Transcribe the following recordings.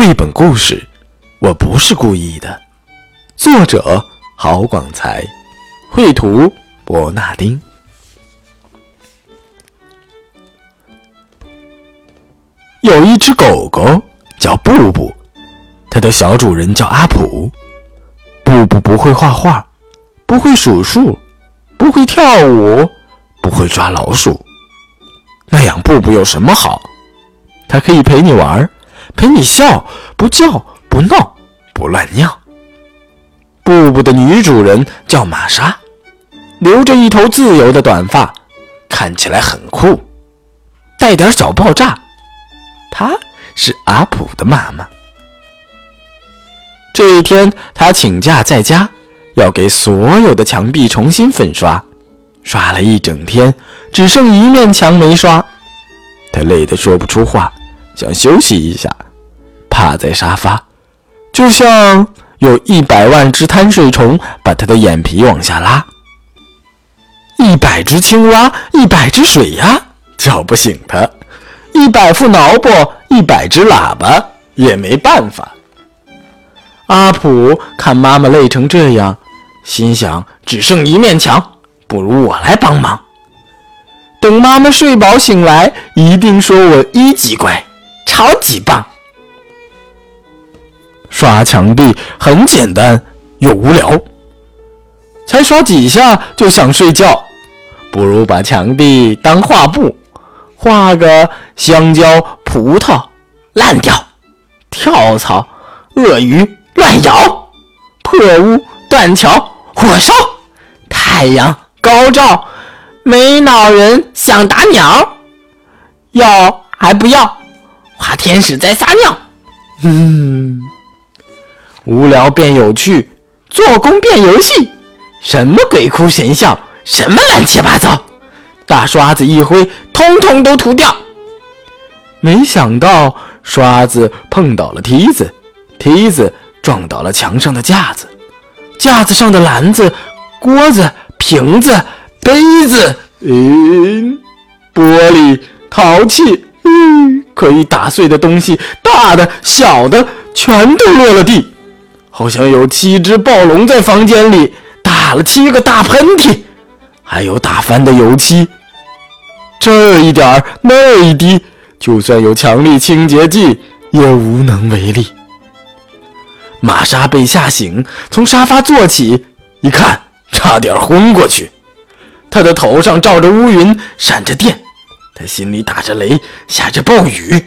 绘本故事《我不是故意的》，作者郝广才，绘图伯纳丁。有一只狗狗叫布布，它的小主人叫阿普。布布不会画画，不会数数，不会跳舞，不会抓老鼠。那养布布有什么好？它可以陪你玩，陪你笑，不叫不闹不乱尿。布布的女主人叫玛莎，留着一头自由的短发，看起来很酷，带点小爆炸。她是阿普的妈妈。这一天，她请假在家，要给所有的墙壁重新粉刷，刷了一整天，只剩一面墙没刷。她累得说不出话，想休息一下，趴在沙发，就像有一百万只贪睡虫把他的眼皮往下拉。一百只青蛙，一百只水鸭，叫不醒他。一百副脑波，一百只喇叭，也没办法。阿普看妈妈累成这样，心想：只剩一面墙，不如我来帮忙。等妈妈睡饱醒来，一定说我一级乖，超级棒。刷墙壁很简单又无聊，才刷几下就想睡觉，不如把墙壁当画布。画个香蕉、葡萄烂掉，跳蚤、鳄鱼乱咬，破屋、断桥、火烧，太阳高照，没脑人想打鸟，要还不要？画天使在撒尿。嗯，无聊变有趣，做工变游戏，什么鬼哭神笑，什么乱七八糟。大刷子一挥，通通都涂掉。没想到刷子碰倒了梯子，梯子撞倒了墙上的架子，架子上的篮子、锅子、瓶子、杯子，嗯，玻璃、陶器，嗯，可以打碎的东西，大的、小的，全都落了地。好像有七只暴龙在房间里打了七个大喷嚏，还有打翻的油漆。这一点儿，那一滴，就算有强力清洁剂也无能为力。玛莎被吓醒，从沙发坐起，一看，差点昏过去。她的头上罩着乌云，闪着电，她心里打着雷，下着暴雨。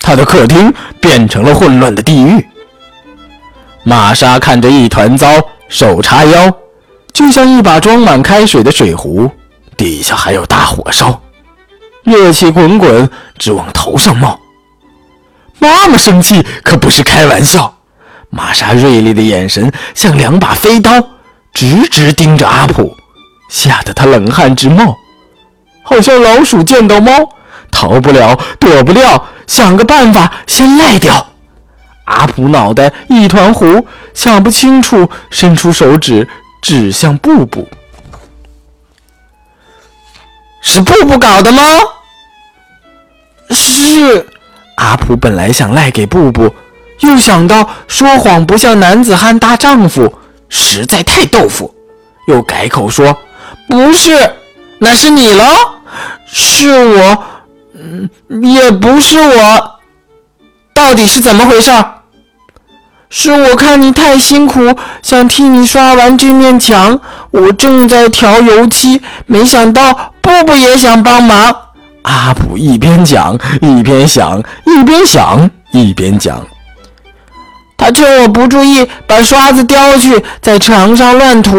她的客厅变成了混乱的地狱。玛莎看着一团糟，手叉腰，就像一把装满开水的水壶。底下还有大火烧，热气滚滚，直往头上冒。妈妈生气可不是开玩笑，玛莎锐利的眼神像两把飞刀，直直盯着阿普，吓得他冷汗直冒，好像老鼠见到猫，逃不了，躲不掉，想个办法先赖掉。阿普脑袋一团糊，想不清楚，伸出手指指向布布。是布布搞的吗？是。阿普本来想赖给布布，又想到说谎不像男子汉大丈夫，实在太豆腐，又改口说：“不是，那是你喽。”是我，嗯，也不是我。到底是怎么回事？是我看你太辛苦，想替你刷完这面墙。我正在调油漆，没想到布布也想帮忙。阿普一边讲一边想，一边想一边讲。他趁我不注意，把刷子叼去，在墙上乱涂。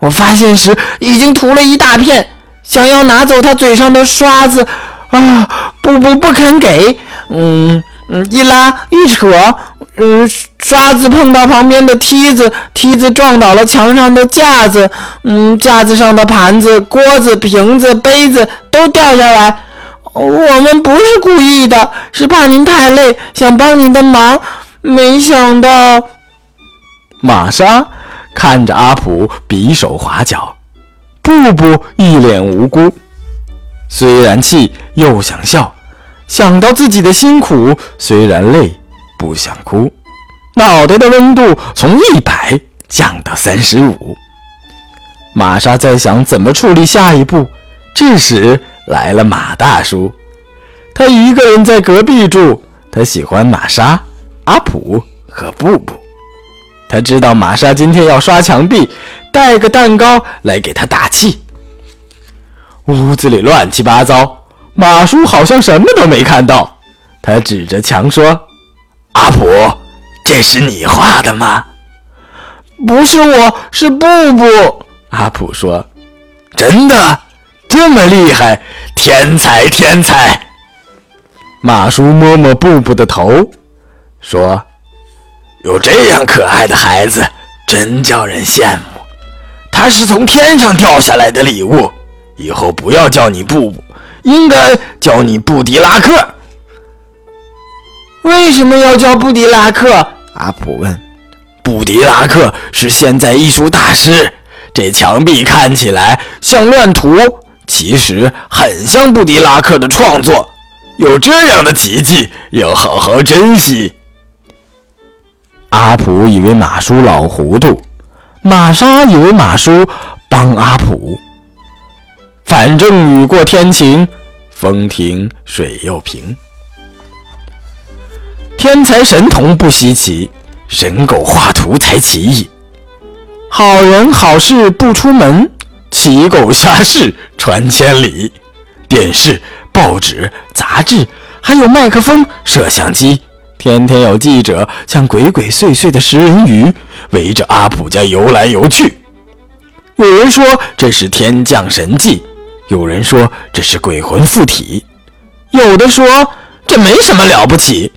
我发现时已经涂了一大片，想要拿走他嘴上的刷子，啊，布布不肯给。嗯嗯，一拉一扯。嗯，刷子碰到旁边的梯子，梯子撞倒了墙上的架子，嗯，架子上的盘子、锅子、瓶子、杯子都掉下来。我们不是故意的，是怕您太累，想帮您的忙。没想到，玛莎看着阿普比手划脚，布布一脸无辜，虽然气又想笑，想到自己的辛苦，虽然累。不想哭，脑袋的温度从一百降到三十五。玛莎在想怎么处理下一步，这时来了马大叔，他一个人在隔壁住，他喜欢玛莎、阿普和布布。他知道玛莎今天要刷墙壁，带个蛋糕来给他打气。屋子里乱七八糟，马叔好像什么都没看到。他指着墙说：“阿普，这是你画的吗？”“不是我，是布布。”阿普说：“真的，这么厉害，天才，天才！”马叔摸摸布布的头，说。有这样可爱的孩子，真叫人羡慕。他是从天上掉下来的礼物。以后不要叫你布布，应该叫你布迪拉克。为什么要叫布迪拉克？阿普问。布迪拉克是现在艺术大师。这墙壁看起来像乱涂，其实很像布迪拉克的创作。有这样的奇迹，要好好珍惜。阿普以为马叔老糊涂，玛莎以为马叔帮阿普。反正雨过天晴，风停水又平。天才神童不稀奇，神狗画图才奇异。好人好事不出门，奇狗下事传千里。电视、报纸、杂志，还有麦克风、摄像机。天天有记者像鬼鬼祟祟的食人鱼围着阿普家游来游去。有人说这是天降神迹，有人说这是鬼魂附体，有的说这没什么了不起，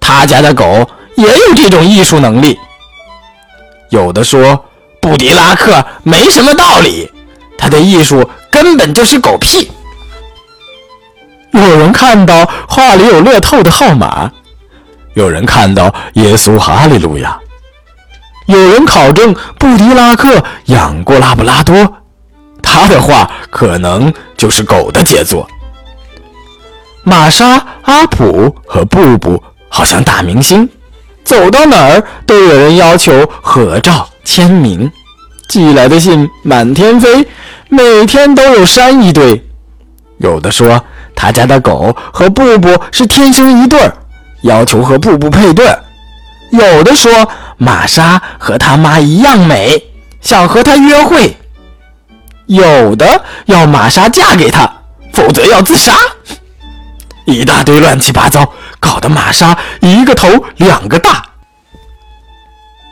他家的狗也有这种艺术能力。有的说布迪拉克没什么道理，他的艺术根本就是狗屁。有人看到画里有乐透的号码。有人看到耶稣哈利路亚，有人考证布迪拉克养过拉布拉多，他的画可能就是狗的杰作。玛莎、阿普和布布好像大明星，走到哪儿都有人要求合照签名，寄来的信满天飞，每天都有山一堆。有的说他家的狗和布布是天生一对。要求和布布配对，有的说玛莎和他妈一样美，想和他约会；有的要玛莎嫁给他，否则要自杀。一大堆乱七八糟，搞得玛莎一个头两个大。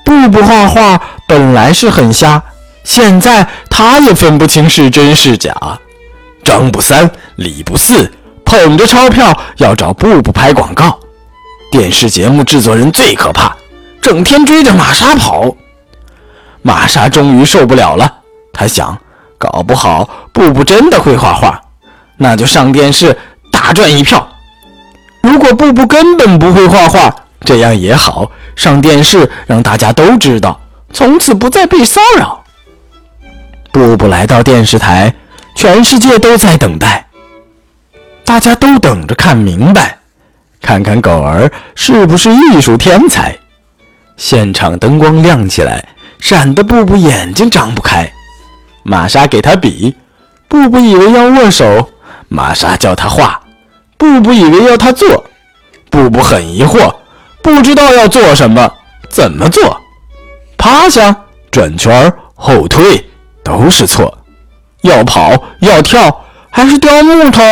布布画画本来是很瞎，现在他也分不清是真是假。张不三，李不四，捧着钞票要找布布拍广告。电视节目制作人最可怕，整天追着玛莎跑。玛莎终于受不了了，她想，搞不好布布真的会画画，那就上电视大赚一票。如果布布根本不会画画，这样也好，上电视让大家都知道，从此不再被骚扰。布布来到电视台，全世界都在等待，大家都等着看明白。看看狗儿是不是艺术天才？现场灯光亮起来，闪得布布眼睛张不开。玛莎给他比，布布以为要握手，玛莎叫他画，布布以为要他做。布布很疑惑，不知道要做什么，怎么做？趴下、转圈、后退都是错。要跑、要跳，还是雕木头？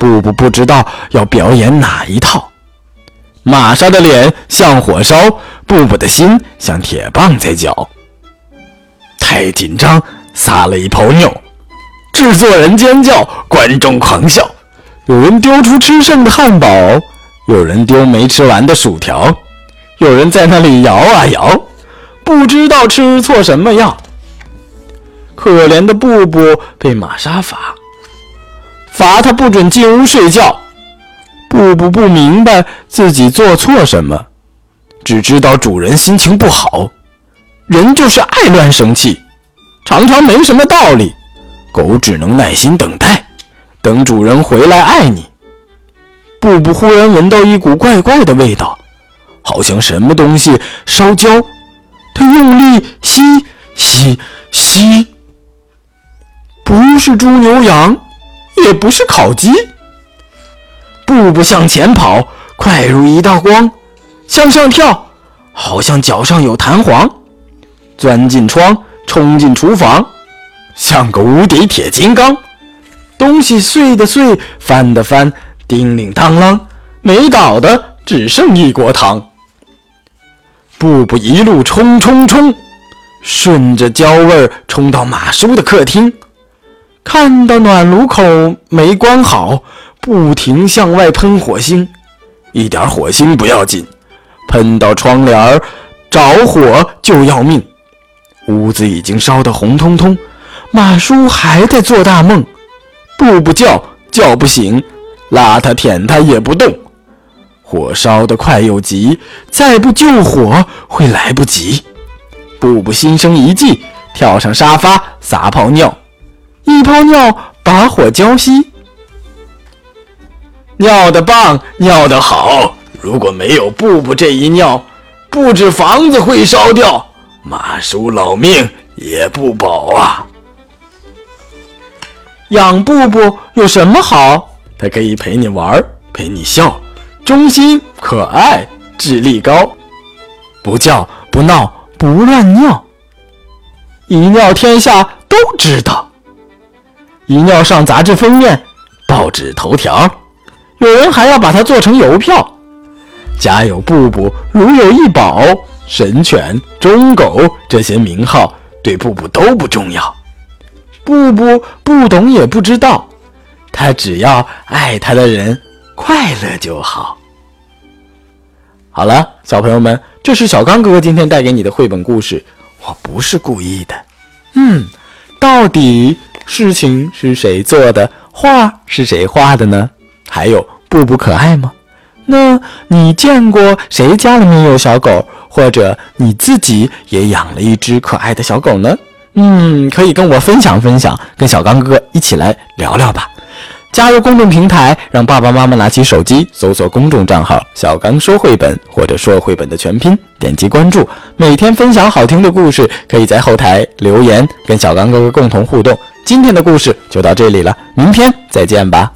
布布不知道要表演哪一套，玛莎的脸像火烧，布布的心像铁棒在绞。太紧张，撒了一泡尿，制作人尖叫，观众狂笑，有人丢出吃剩的汉堡，有人丢没吃完的薯条，有人在那里摇啊摇，不知道吃错什么药。可怜的布布被玛莎罚。罚他不准进屋睡觉。布布不明白自己做错什么，只知道主人心情不好。人就是爱乱生气，常常没什么道理。狗只能耐心等待，等主人回来爱你。布布忽然闻到一股怪怪的味道，好像什么东西烧焦。他用力吸吸吸，不是猪牛羊，也不是烤鸡。步步向前跑，快如一道光；向上跳，好像脚上有弹簧；钻进窗，冲进厨房，像个无敌铁金刚。东西碎的碎，翻的翻，叮铃当啷，没倒的只剩一锅汤。步步一路冲冲冲，顺着焦味儿冲到马叔的客厅，看到暖炉口没关好，不停向外喷火星，一点火星不要紧，喷到窗帘儿着火就要命。屋子已经烧得红彤彤，马叔还在做大梦，步步叫叫不醒，拉他舔他也不动。火烧得快又急，再不救火会来不及。步步心生一计，跳上沙发撒泡尿，一泡尿把火浇熄。尿得棒，尿得好。如果没有步步这一尿，不止房子会烧掉，马叔老命也不保啊！养布布有什么好？它可以陪你玩，陪你笑。忠心可爱，智力高，不叫不闹不乱尿，一尿天下都知道，一尿上杂志封面、报纸头条，有人还要把它做成邮票。家有布布，如有一宝，神犬、忠狗这些名号对布布都不重要，布布不懂也不知道，他只要爱他的人。快乐就好。好了，小朋友们，这是小刚哥哥今天带给你的绘本故事。我不是故意的。嗯，到底事情是谁做的，画是谁画的呢？还有，布布可爱吗？那你见过谁家里面有小狗，或者你自己也养了一只可爱的小狗呢？嗯，可以跟我分享分享，跟小刚哥哥一起来聊聊吧。加入公众平台，让爸爸妈妈拿起手机搜索公众账号“小刚说绘本”或者“说绘本”的全拼，点击关注，每天分享好听的故事，可以在后台留言跟小刚哥哥共同互动。今天的故事就到这里了，明天再见吧。